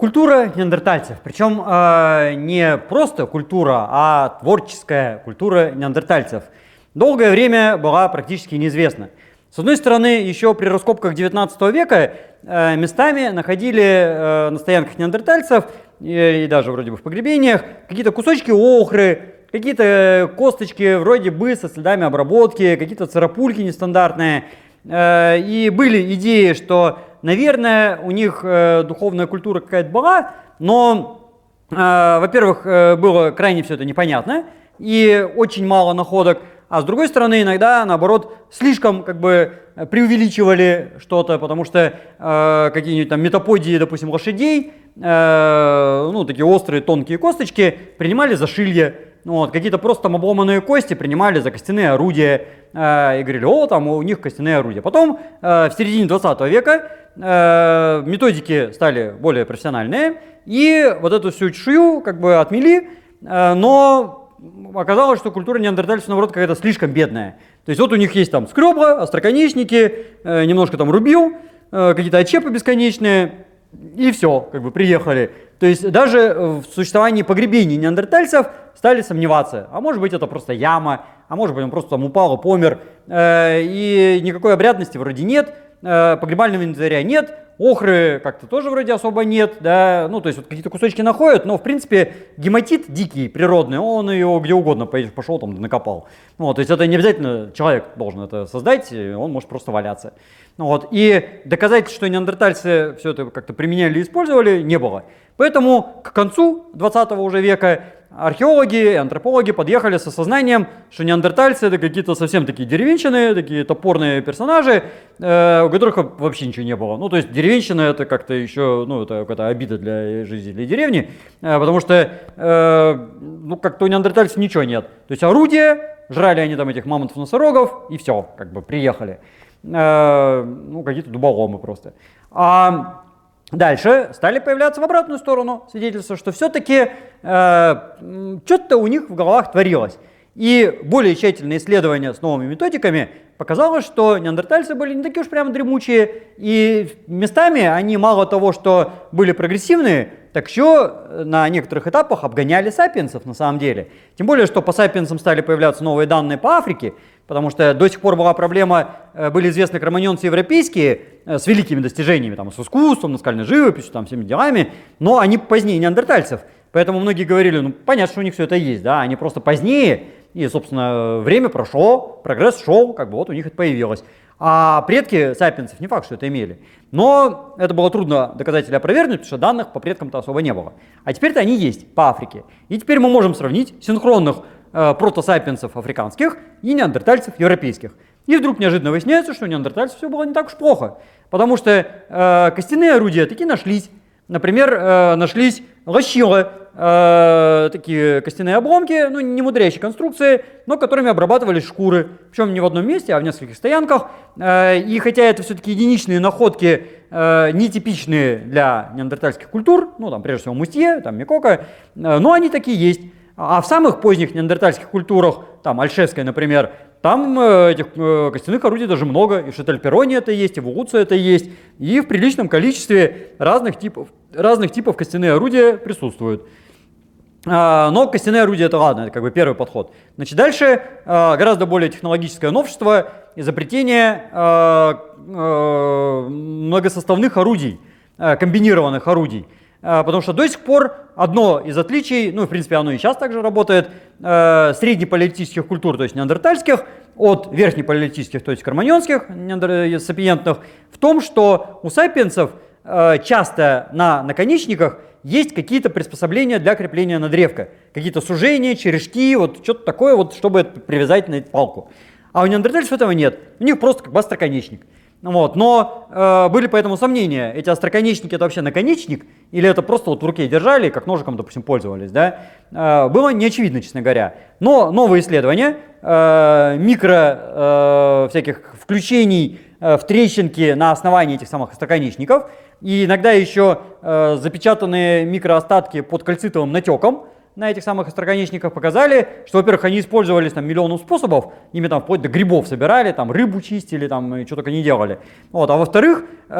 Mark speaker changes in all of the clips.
Speaker 1: Культура неандертальцев. Причем э, не просто культура, а творческая культура неандертальцев. Долгое время была практически неизвестна. С одной стороны, еще при раскопках 19 века э, местами находили э, на стоянках неандертальцев и, и даже вроде бы в погребениях какие-то кусочки охры, какие-то косточки вроде бы со следами обработки, какие-то царапульки нестандартные. Э, и были идеи, что наверное, у них э, духовная культура какая-то была, но, э, во-первых, э, было крайне все это непонятно и очень мало находок, а с другой стороны, иногда, наоборот, слишком как бы преувеличивали что-то, потому что э, какие-нибудь там метаподии, допустим, лошадей, э, ну, такие острые тонкие косточки, принимали за шилье, ну вот, какие-то просто там обломанные кости принимали за костяные орудия э, и говорили, о, там у них костяные орудия. Потом э, в середине 20 века э, методики стали более профессиональные, и вот эту всю чешую как бы отмели, э, но оказалось, что культура неандертальцев, наоборот, какая-то слишком бедная. То есть вот у них есть там скребла, остроконечники, э, немножко там рубил, э, какие-то отчепы бесконечные, и все, как бы приехали. То есть даже в существовании погребений неандертальцев стали сомневаться. А может быть это просто яма, а может быть он просто там упал и помер. Э, и никакой обрядности вроде нет, погребального инвентаря нет, охры как-то тоже вроде особо нет, да, ну то есть вот какие-то кусочки находят, но в принципе гематит дикий, природный, он его где угодно пошел там накопал. Ну, вот, то есть это не обязательно человек должен это создать, он может просто валяться. Ну, вот, и доказать, что неандертальцы все это как-то применяли и использовали, не было. Поэтому к концу 20 уже века археологи и антропологи подъехали с осознанием, что неандертальцы это какие-то совсем такие деревенщины, такие топорные персонажи, э, у которых вообще ничего не было. Ну, то есть деревенщина это как-то еще, ну, это какая-то обида для жителей деревни, э, потому что, э, ну, как-то у неандертальцев ничего нет. То есть орудия, жрали они там этих мамонтов-носорогов, и все, как бы приехали. Э, ну, какие-то дуболомы просто. А Дальше стали появляться в обратную сторону свидетельства, что все-таки э, что-то у них в головах творилось. И более тщательное исследование с новыми методиками показало, что неандертальцы были не такие уж прямо дремучие, и местами они мало того, что были прогрессивные, так еще на некоторых этапах обгоняли сапиенсов на самом деле. Тем более, что по сапиенсам стали появляться новые данные по Африке, потому что до сих пор была проблема, э, были известны кроманьонцы европейские э, с великими достижениями, там, с искусством, наскальной живописью, там, всеми делами, но они позднее неандертальцев. Поэтому многие говорили, ну, понятно, что у них все это есть, да, они просто позднее, и, собственно, время прошло, прогресс шел, как бы вот у них это появилось. А предки сапиенсов не факт, что это имели. Но это было трудно доказать или опровергнуть, потому что данных по предкам-то особо не было. А теперь-то они есть по Африке. И теперь мы можем сравнить синхронных э, протосапиенсов африканских и неандертальцев европейских. И вдруг неожиданно выясняется, что у неандертальцев все было не так уж плохо. Потому что э, костяные орудия такие нашлись. Например, э, нашлись лощилы, э, такие костяные обломки, ну не мудрящие конструкции, но которыми обрабатывались шкуры. Причем не в одном месте, а в нескольких стоянках. Э, и хотя это все-таки единичные находки, нетипичные для неандертальских культур, ну там прежде всего Мустье, там Микока, но они такие есть. А в самых поздних неандертальских культурах, там Альшевская, например, там этих костяных орудий даже много, и в Шетельпероне это есть, и в Улуце это есть, и в приличном количестве разных типов, разных типов костяные орудия присутствуют. А, но костяные орудия это ладно, это как бы первый подход. Значит, дальше а, гораздо более технологическое новшество – изобретение а, многосоставных орудий, комбинированных орудий. Потому что до сих пор одно из отличий, ну, в принципе, оно и сейчас также работает, среднепалеолитических культур, то есть неандертальских, от верхнепалеолитических, то есть карманьонских, сапиентных, в том, что у сапиенсов часто на наконечниках есть какие-то приспособления для крепления на древко. Какие-то сужения, черешки, вот что-то такое, вот, чтобы привязать на эту палку. А у неандертальцев этого нет. У них просто как бы остроконечник. Вот. Но э, были поэтому сомнения, эти остроконечники это вообще наконечник, или это просто вот в руке держали, как ножиком, допустим, пользовались, да? Э, было не очевидно, честно говоря. Но новые исследования, э, микро э, всяких включений э, в трещинки на основании этих самых остроконечников, и иногда еще э, запечатанные микроостатки под кальцитовым натеком на этих самых остроконечниках показали, что, во-первых, они использовались там миллионом способов, ими там вплоть до грибов собирали, там рыбу чистили, там и что только не делали. Вот, а во-вторых, э,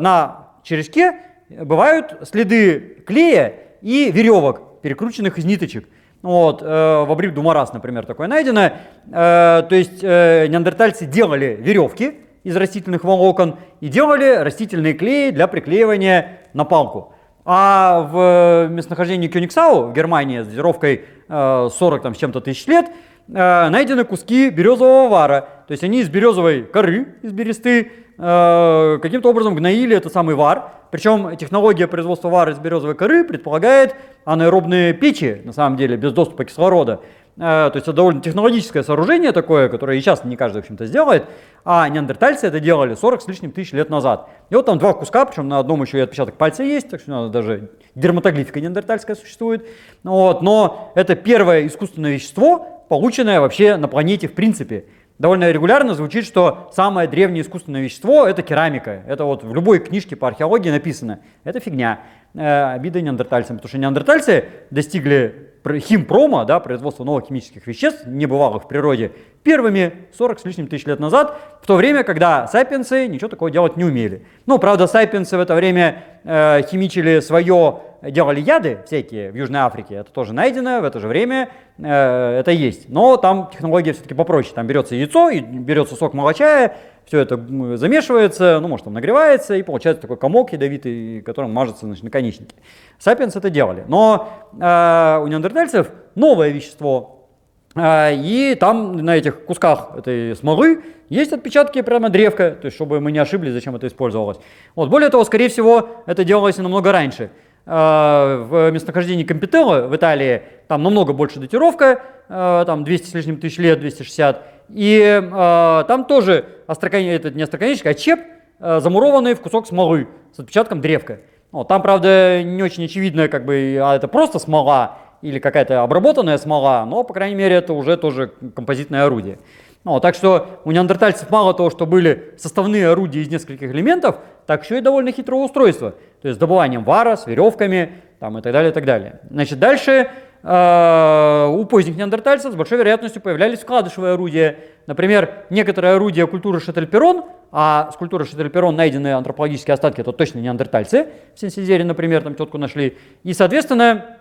Speaker 1: на черешке бывают следы клея и веревок, перекрученных из ниточек. Вот, э, в Абриб Думарас, например, такое найдено. Э, то есть э, неандертальцы делали веревки из растительных волокон и делали растительные клеи для приклеивания на палку. А в местонахождении Кёнигсау в Германии с датировкой э, 40 там, с чем-то тысяч лет э, найдены куски березового вара. То есть они из березовой коры, из бересты, э, каким-то образом гноили этот самый вар. Причем технология производства вара из березовой коры предполагает анаэробные печи, на самом деле, без доступа кислорода. Э, то есть это довольно технологическое сооружение такое, которое и сейчас не каждый, в общем-то, сделает. А неандертальцы это делали 40 с лишним тысяч лет назад. И вот там два куска, причем на одном еще и отпечаток пальца есть, так что надо даже дерматоглифика неандертальская существует. Вот, но это первое искусственное вещество, полученное вообще на планете в принципе довольно регулярно звучит, что самое древнее искусственное вещество – это керамика. Это вот в любой книжке по археологии написано. Это фигня. Э, обида неандертальцам, потому что неандертальцы достигли химпрома, да, производства новых химических веществ, не бывалых в природе, первыми 40 с лишним тысяч лет назад, в то время, когда сапиенсы ничего такого делать не умели. Ну, правда, сапиенсы в это время э, химичили свое, делали яды всякие в Южной Африке, это тоже найдено, в это же время э, это есть. Но там технология все-таки попроще, там берется яйцо, и берется сок молочая, все это замешивается, ну, может, там нагревается, и получается такой комок ядовитый, которым мажется значит, наконечники. Сапиенс это делали. Но э, у неандертальцев новое вещество, э, и там на этих кусках этой смолы есть отпечатки прямо древка, то есть чтобы мы не ошиблись, зачем это использовалось. Вот. Более того, скорее всего, это делалось намного раньше. Э, в местонахождении Компителла в Италии там намного больше датировка, там 200 с лишним тысяч лет, 260, и э, там тоже остроконечный, этот не остроконечный, а чеп, э, замурованный в кусок смолы с отпечатком древка. Вот, там, правда, не очень очевидно, как бы, а это просто смола или какая-то обработанная смола, но, по крайней мере, это уже тоже композитное орудие. Ну, так что у неандертальцев мало того, что были составные орудия из нескольких элементов, так еще и довольно хитрое устройство. То есть с добыванием вара, с веревками там, и так далее, и так далее. Значит, дальше э, у поздних неандертальцев с большой вероятностью появлялись вкладышевые орудия. Например, некоторые орудия культуры Шетельперон, а с культуры Шетельперон найдены антропологические остатки, это точно неандертальцы. В Сенсизере, например, там тетку нашли. И, соответственно,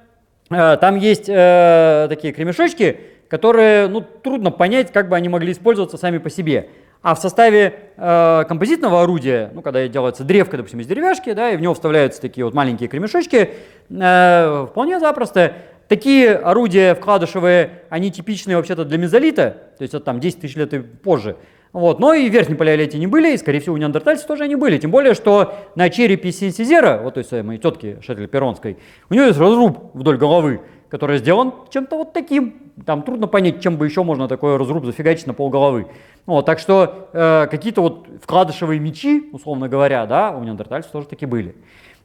Speaker 1: э, там есть э, такие кремешочки, которые ну, трудно понять, как бы они могли использоваться сами по себе. А в составе э, композитного орудия, ну, когда делается древка, допустим, из деревяшки, да, и в него вставляются такие вот маленькие кремешочки, э, вполне запросто. Такие орудия вкладышевые, они типичные вообще-то для мезолита, то есть это там 10 тысяч лет и позже. Вот. Но и в верхнем палеолите не были, и, скорее всего, у неандертальцев тоже они были. Тем более, что на черепе Синсизера, вот той самой тетки Шеттель Перонской, у нее есть разруб вдоль головы, который сделан чем-то вот таким. Там трудно понять, чем бы еще можно такой разруб зафигачить на пол головы. Вот, так что э, какие-то вот вкладышевые мечи, условно говоря, да, у неандертальцев тоже таки были.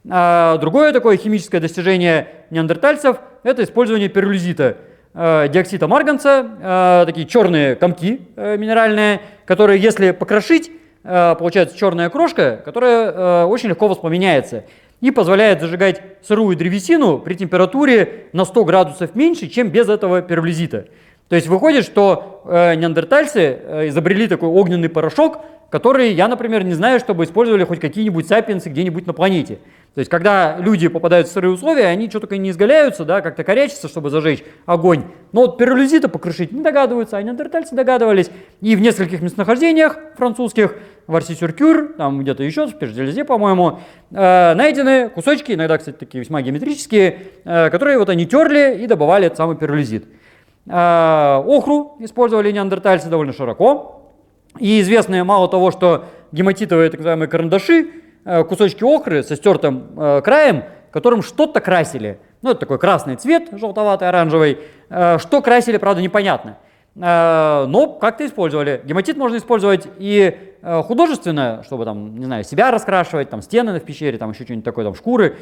Speaker 1: А, другое такое химическое достижение неандертальцев – это использование пиролизита, э, диоксида марганца, э, такие черные комки э, минеральные, которые, если покрошить, получается черная крошка, которая очень легко воспламеняется и позволяет зажигать сырую древесину при температуре на 100 градусов меньше, чем без этого перлизита. То есть выходит, что неандертальцы изобрели такой огненный порошок, который я, например, не знаю, чтобы использовали хоть какие-нибудь сапиенсы где-нибудь на планете. То есть, когда люди попадают в сырые условия, они что только не изгаляются, да, как-то корячатся, чтобы зажечь огонь. Но вот пиролизита покрышить не догадываются, а неандертальцы догадывались. И в нескольких местонахождениях французских, в Арси-Сюркюр, там где-то еще, в Пежделезе, по-моему, э, найдены кусочки, иногда, кстати, такие весьма геометрические, э, которые вот они терли и добывали этот самый пиролизит. Э, охру использовали неандертальцы довольно широко. И известно мало того, что гематитовые так называемые карандаши Э, кусочки охры со стертым э, краем, которым что-то красили. Ну, это такой красный цвет, желтоватый, оранжевый. Э, что красили, правда, непонятно. Но как-то использовали. Гематит можно использовать и художественно, чтобы там, не знаю, себя раскрашивать, там стены в пещере, там еще что-нибудь такое, там шкуры,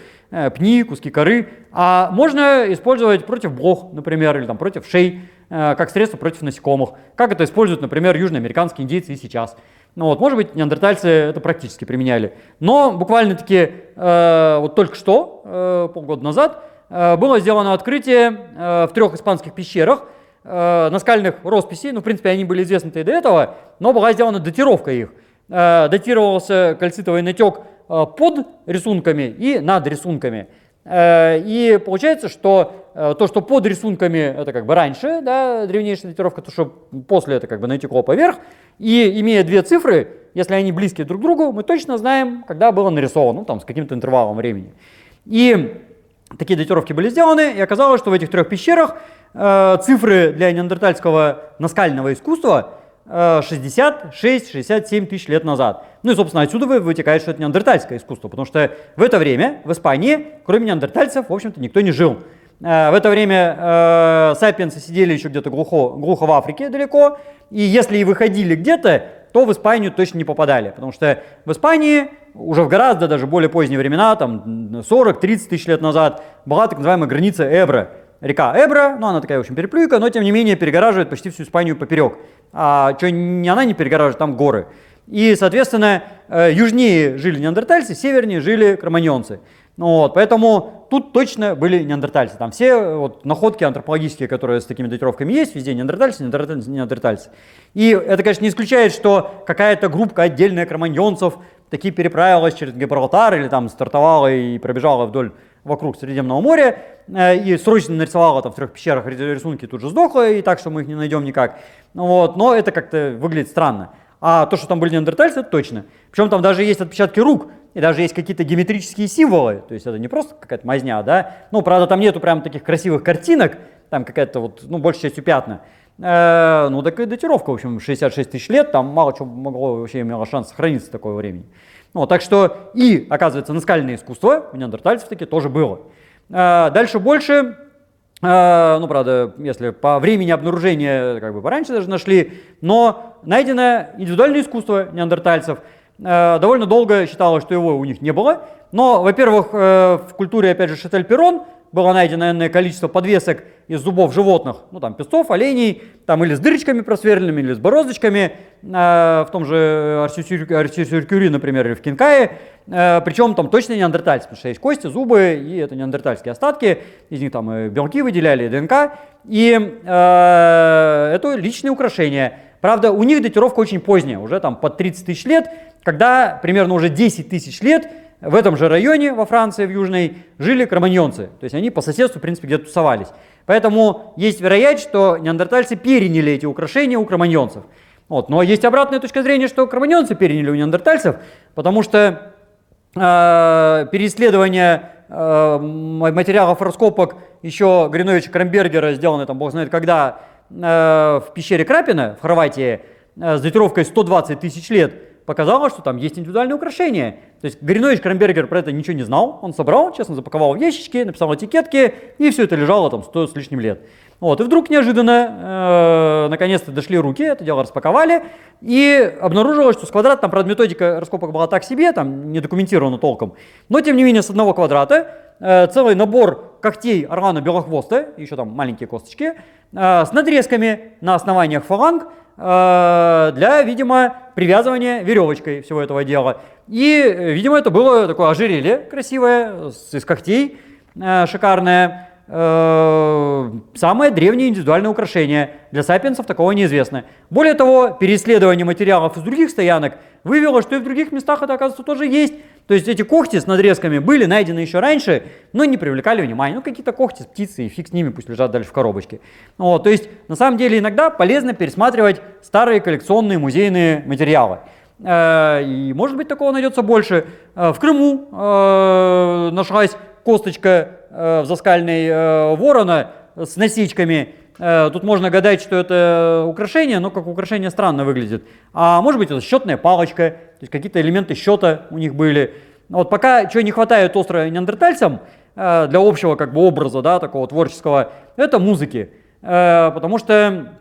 Speaker 1: пни, куски коры. А можно использовать против блох, например, или там против шей, как средство против насекомых. Как это используют, например, южноамериканские индейцы и сейчас. Ну, вот, может быть, неандертальцы это практически применяли. Но буквально-таки э, вот только что, э, полгода назад, э, было сделано открытие э, в трех испанских пещерах э, наскальных росписей. Ну, в принципе, они были известны и до этого, но была сделана датировка их. Э, датировался кальцитовый натек под рисунками и над рисунками. И получается, что то, что под рисунками, это как бы раньше, да, древнейшая датировка, то, что после это как бы натекло поверх. И имея две цифры, если они близки друг к другу, мы точно знаем, когда было нарисовано, ну, там, с каким-то интервалом времени. И такие датировки были сделаны, и оказалось, что в этих трех пещерах э, цифры для неандертальского наскального искусства 66-67 тысяч лет назад. Ну и, собственно, отсюда вытекает, что это неандертальское искусство, потому что в это время в Испании, кроме неандертальцев, в общем-то, никто не жил. Э, в это время э, сапиенсы сидели еще где-то глухо, глухо в Африке далеко, и если и выходили где-то, то в Испанию точно не попадали, потому что в Испании уже в гораздо даже более поздние времена, там 40-30 тысяч лет назад, была так называемая граница Эбра. Река Эбра, ну она такая, в общем, переплюйка, но тем не менее перегораживает почти всю Испанию поперек. А что не она не перегораживает, там горы. И, соответственно, э, южнее жили неандертальцы, севернее жили кроманьонцы. Ну, вот, поэтому тут точно были неандертальцы. Там все вот, находки антропологические, которые с такими датировками есть, везде неандертальцы, неандертальцы, неандертальцы. И это, конечно, не исключает, что какая-то группа отдельная кроманьонцев таки переправилась через Гибралтар или там стартовала и пробежала вдоль вокруг Средиземного моря э, и срочно нарисовала там в трех пещерах рисунки, тут же сдохла, и так, что мы их не найдем никак. Вот, но это как-то выглядит странно. А то, что там были неандертальцы, это точно. Причем там даже есть отпечатки рук, и даже есть какие-то геометрические символы. То есть это не просто какая-то мазня, да. Ну, правда, там нету прям таких красивых картинок, там какая-то вот, ну, большей частью пятна. Э, ну, так и датировка, в общем, 66 тысяч лет, там мало чего могло вообще имело шанс сохраниться такого времени. Ну, так что и, оказывается, наскальное искусство у неандертальцев таки тоже было. Э, дальше больше, э, ну, правда, если по времени обнаружения, как бы пораньше даже нашли, но найдено индивидуальное искусство неандертальцев – довольно долго считалось, что его у них не было. Но, во-первых, э, в культуре, опять же, Шетель-Перрон было найдено энное количество подвесок из зубов животных, ну там песцов, оленей, там или с дырочками просверленными, или с бороздочками, э, в том же Арсисюркюри, например, или в Кинкае, причем там точно неандертальцы, потому что есть кости, зубы, и это неандертальские остатки, из них там и белки выделяли, и ДНК, и это личные украшения. Правда, у них датировка очень поздняя, уже там под 30 тысяч лет, когда примерно уже 10 тысяч лет в этом же районе во Франции, в Южной, жили кроманьонцы. То есть они по соседству, в принципе, где-то тусовались. Поэтому есть вероятность, что неандертальцы переняли эти украшения у кроманьонцев. Вот. Но есть обратная точка зрения, что кроманьонцы переняли у неандертальцев, потому что э, переисследование э, материалов раскопок еще Гриновича Крамбергера, сделанное там бог знает когда, э, в пещере Крапина в Хорватии, э, с датировкой 120 тысяч лет, показало, что там есть индивидуальные украшения. То есть Горинович Крамбергер про это ничего не знал, он собрал, честно запаковал в ящички, написал этикетки, и все это лежало там сто с лишним лет. Вот, и вдруг неожиданно, э, наконец-то дошли руки, это дело распаковали, и обнаружилось, что с квадрата, там, правда, методика раскопок была так себе, там не документировано толком, но тем не менее с одного квадрата э, целый набор когтей орлана белохвоста, еще там маленькие косточки, э, с надрезками на основаниях фаланг, Э, для, видимо, привязывания веревочкой всего этого дела. И, видимо, это было такое ожерелье красивое, из когтей, э, шикарное. Э, самое древнее индивидуальное украшение. Для сапиенсов такого неизвестно. Более того, переследование материалов из других стоянок вывело, что и в других местах это, оказывается, тоже есть. То есть эти когти с надрезками были найдены еще раньше, но не привлекали внимания. Ну, какие-то когти с птицы, и фиг с ними, пусть лежат дальше в коробочке. Вот, то есть, на самом деле, иногда полезно пересматривать старые коллекционные музейные материалы. Э, и, может быть, такого найдется больше. Э, в Крыму э, нашлась косточка взаскальной ворона с насечками, тут можно гадать, что это украшение, но как украшение странно выглядит. А может быть это счетная палочка, то есть какие-то элементы счета у них были. Вот пока чего не хватает остро неандертальцам э, для общего как бы образа, да, такого творческого, это музыки. Э, потому что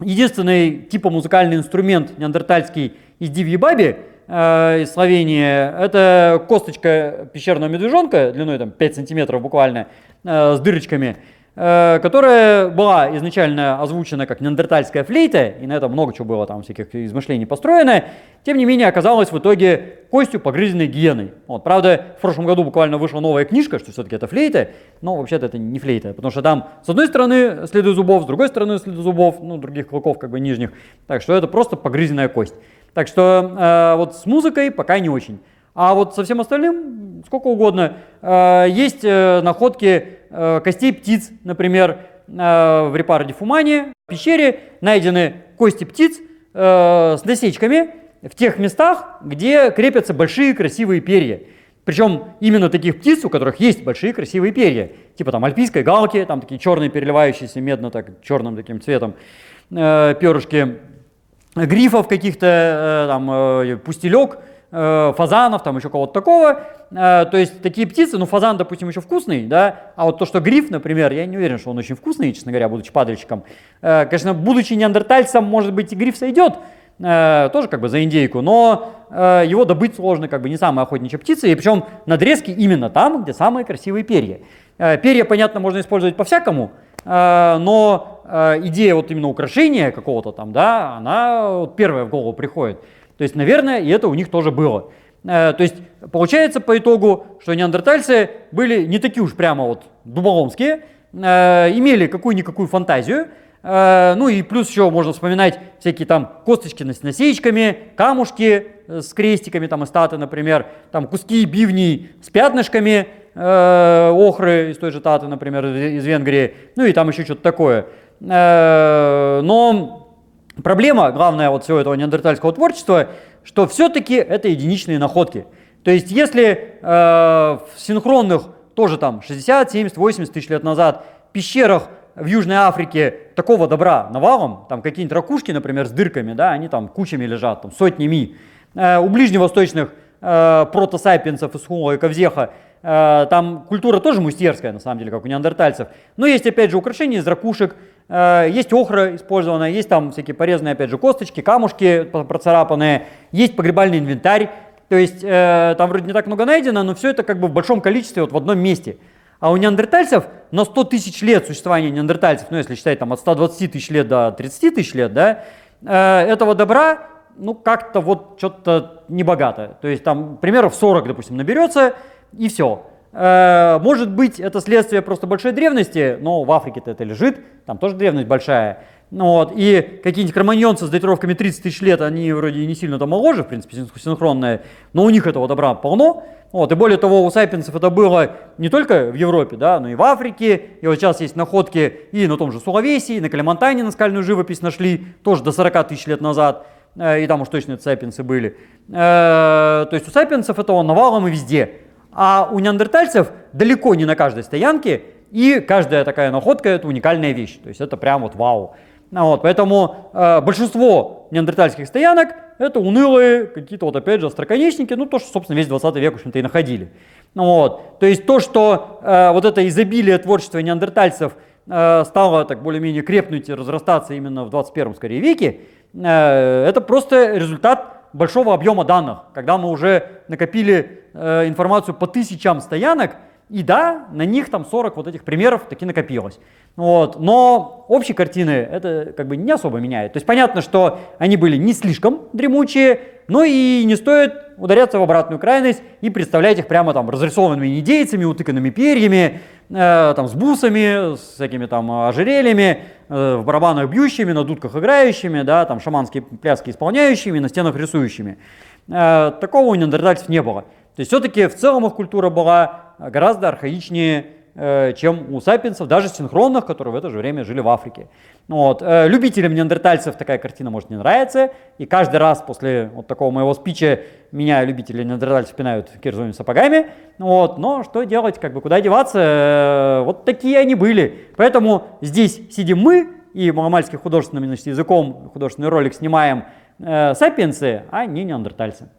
Speaker 1: единственный типа музыкальный инструмент неандертальский из Дивьи Баби из Словении, это косточка пещерного медвежонка длиной там 5 сантиметров буквально, с дырочками. Э, которая была изначально озвучена как неандертальская флейта, и на этом много чего было там всяких измышлений построено, тем не менее оказалась в итоге костью погрызенной гиеной. Вот, правда, в прошлом году буквально вышла новая книжка, что все-таки это флейта, но вообще-то это не флейта, потому что там с одной стороны следы зубов, с другой стороны следы зубов, ну, других клыков как бы нижних, так что это просто погрызенная кость. Так что э, вот с музыкой пока не очень. А вот со всем остальным сколько угодно. Э, есть э, находки э, костей птиц, например, в Репаро ди Фумане, в пещере найдены кости птиц с насечками в тех местах, где крепятся большие красивые перья. Причем именно таких птиц, у которых есть большие красивые перья. Типа там альпийской галки, там такие черные переливающиеся медно так черным таким цветом э, перышки грифов каких-то, э, там э, пустелек, фазанов, там еще кого-то такого. Э, то есть такие птицы, ну фазан, допустим, еще вкусный, да, а вот то, что гриф, например, я не уверен, что он очень вкусный, честно говоря, будучи падальщиком. Э, конечно, будучи неандертальцем, может быть, и гриф сойдет, э, тоже как бы за индейку, но э, его добыть сложно, как бы не самая охотничья птица, и причем надрезки именно там, где самые красивые перья. Э, перья, понятно, можно использовать по-всякому, э, но э, идея вот именно украшения какого-то там, да, она первая в голову приходит. То есть, наверное, и это у них тоже было. Э, то есть, получается по итогу, что неандертальцы были не такие уж прямо вот дуболомские, э, имели какую-никакую фантазию, Э, ну и плюс еще можно вспоминать всякие там косточки с насечками, камушки с крестиками, там из статы, например, там куски бивней с пятнышками, охры из той же таты, например, из Венгрии, ну и там еще что-то такое. но проблема, главная вот всего этого неандертальского творчества, что все-таки это единичные находки. То есть если в синхронных тоже там 60, 70, 80 тысяч лет назад пещерах в Южной Африке такого добра навалом, там какие-нибудь ракушки, например, с дырками, да, они там кучами лежат, там сотнями. Э, у ближневосточных э, протосапиенсов из Хула и Ковзеха э, там культура тоже мустерская, на самом деле, как у неандертальцев. Но есть, опять же, украшения из ракушек, э, есть охра использованная, есть там всякие порезанные, опять же, косточки, камушки процарапанные, есть погребальный инвентарь. То есть э, там вроде не так много найдено, но все это как бы в большом количестве вот в одном месте. А у неандертальцев на 100 тысяч лет существования неандертальцев, ну если считать там от 120 тысяч лет до 30 тысяч лет, да, э, этого добра, ну как-то вот что-то небогато. То есть там примеров 40, допустим, наберется и все. Э, может быть, это следствие просто большой древности, но в Африке-то это лежит, там тоже древность большая. Ну, вот, и какие-нибудь кроманьонцы с датировками 30 тысяч лет, они вроде не сильно там моложе, в принципе, синхронные, но у них этого добра полно. Вот, и более того, у сайпинцев это было не только в Европе, да, но и в Африке. И вот сейчас есть находки и на том же Сулавесии, на Калимантане наскальную живопись нашли, тоже до 40 тысяч лет назад. Э, и там уж точно это сайпинцы были. Э, то есть у сайпинцев этого навалом и везде. А у неандертальцев далеко не на каждой стоянке, и каждая такая находка это уникальная вещь. То есть это прям вот вау. Ну вот, поэтому э, большинство неандертальских стоянок это унылые какие-то вот опять же остроконечники, ну то, что, собственно, весь 20 век, в общем-то, и находили. Ну, вот. То есть то, что э, вот это изобилие творчества неандертальцев э, стало так более-менее крепнуть и разрастаться именно в 21 скорее веке, э, это просто результат большого объема данных, когда мы уже накопили э, информацию по тысячам стоянок, и да, на них там 40 вот этих примеров таки накопилось. Вот. Но общей картины это как бы не особо меняет. То есть понятно, что они были не слишком дремучие, но и не стоит ударяться в обратную крайность и представлять их прямо там разрисованными индейцами, утыканными перьями, э, там, с бусами, с всякими там ожерельями, э, в барабанах бьющими, на дудках играющими, да, там шаманские пляски исполняющими, на стенах рисующими. Э, такого у неандертальцев не было. То есть все-таки в целом их культура была гораздо архаичнее, э, чем у сапиенсов, даже синхронных, которые в это же время жили в Африке. Вот. Э, любителям неандертальцев такая картина может не нравиться, и каждый раз после вот такого моего спича меня любители неандертальцев пинают кирзовыми сапогами, вот. но что делать, как бы куда деваться, э, вот такие они были. Поэтому здесь сидим мы, и маломальским художественным языком художественный ролик снимаем э, сапиенсы, а не неандертальцы.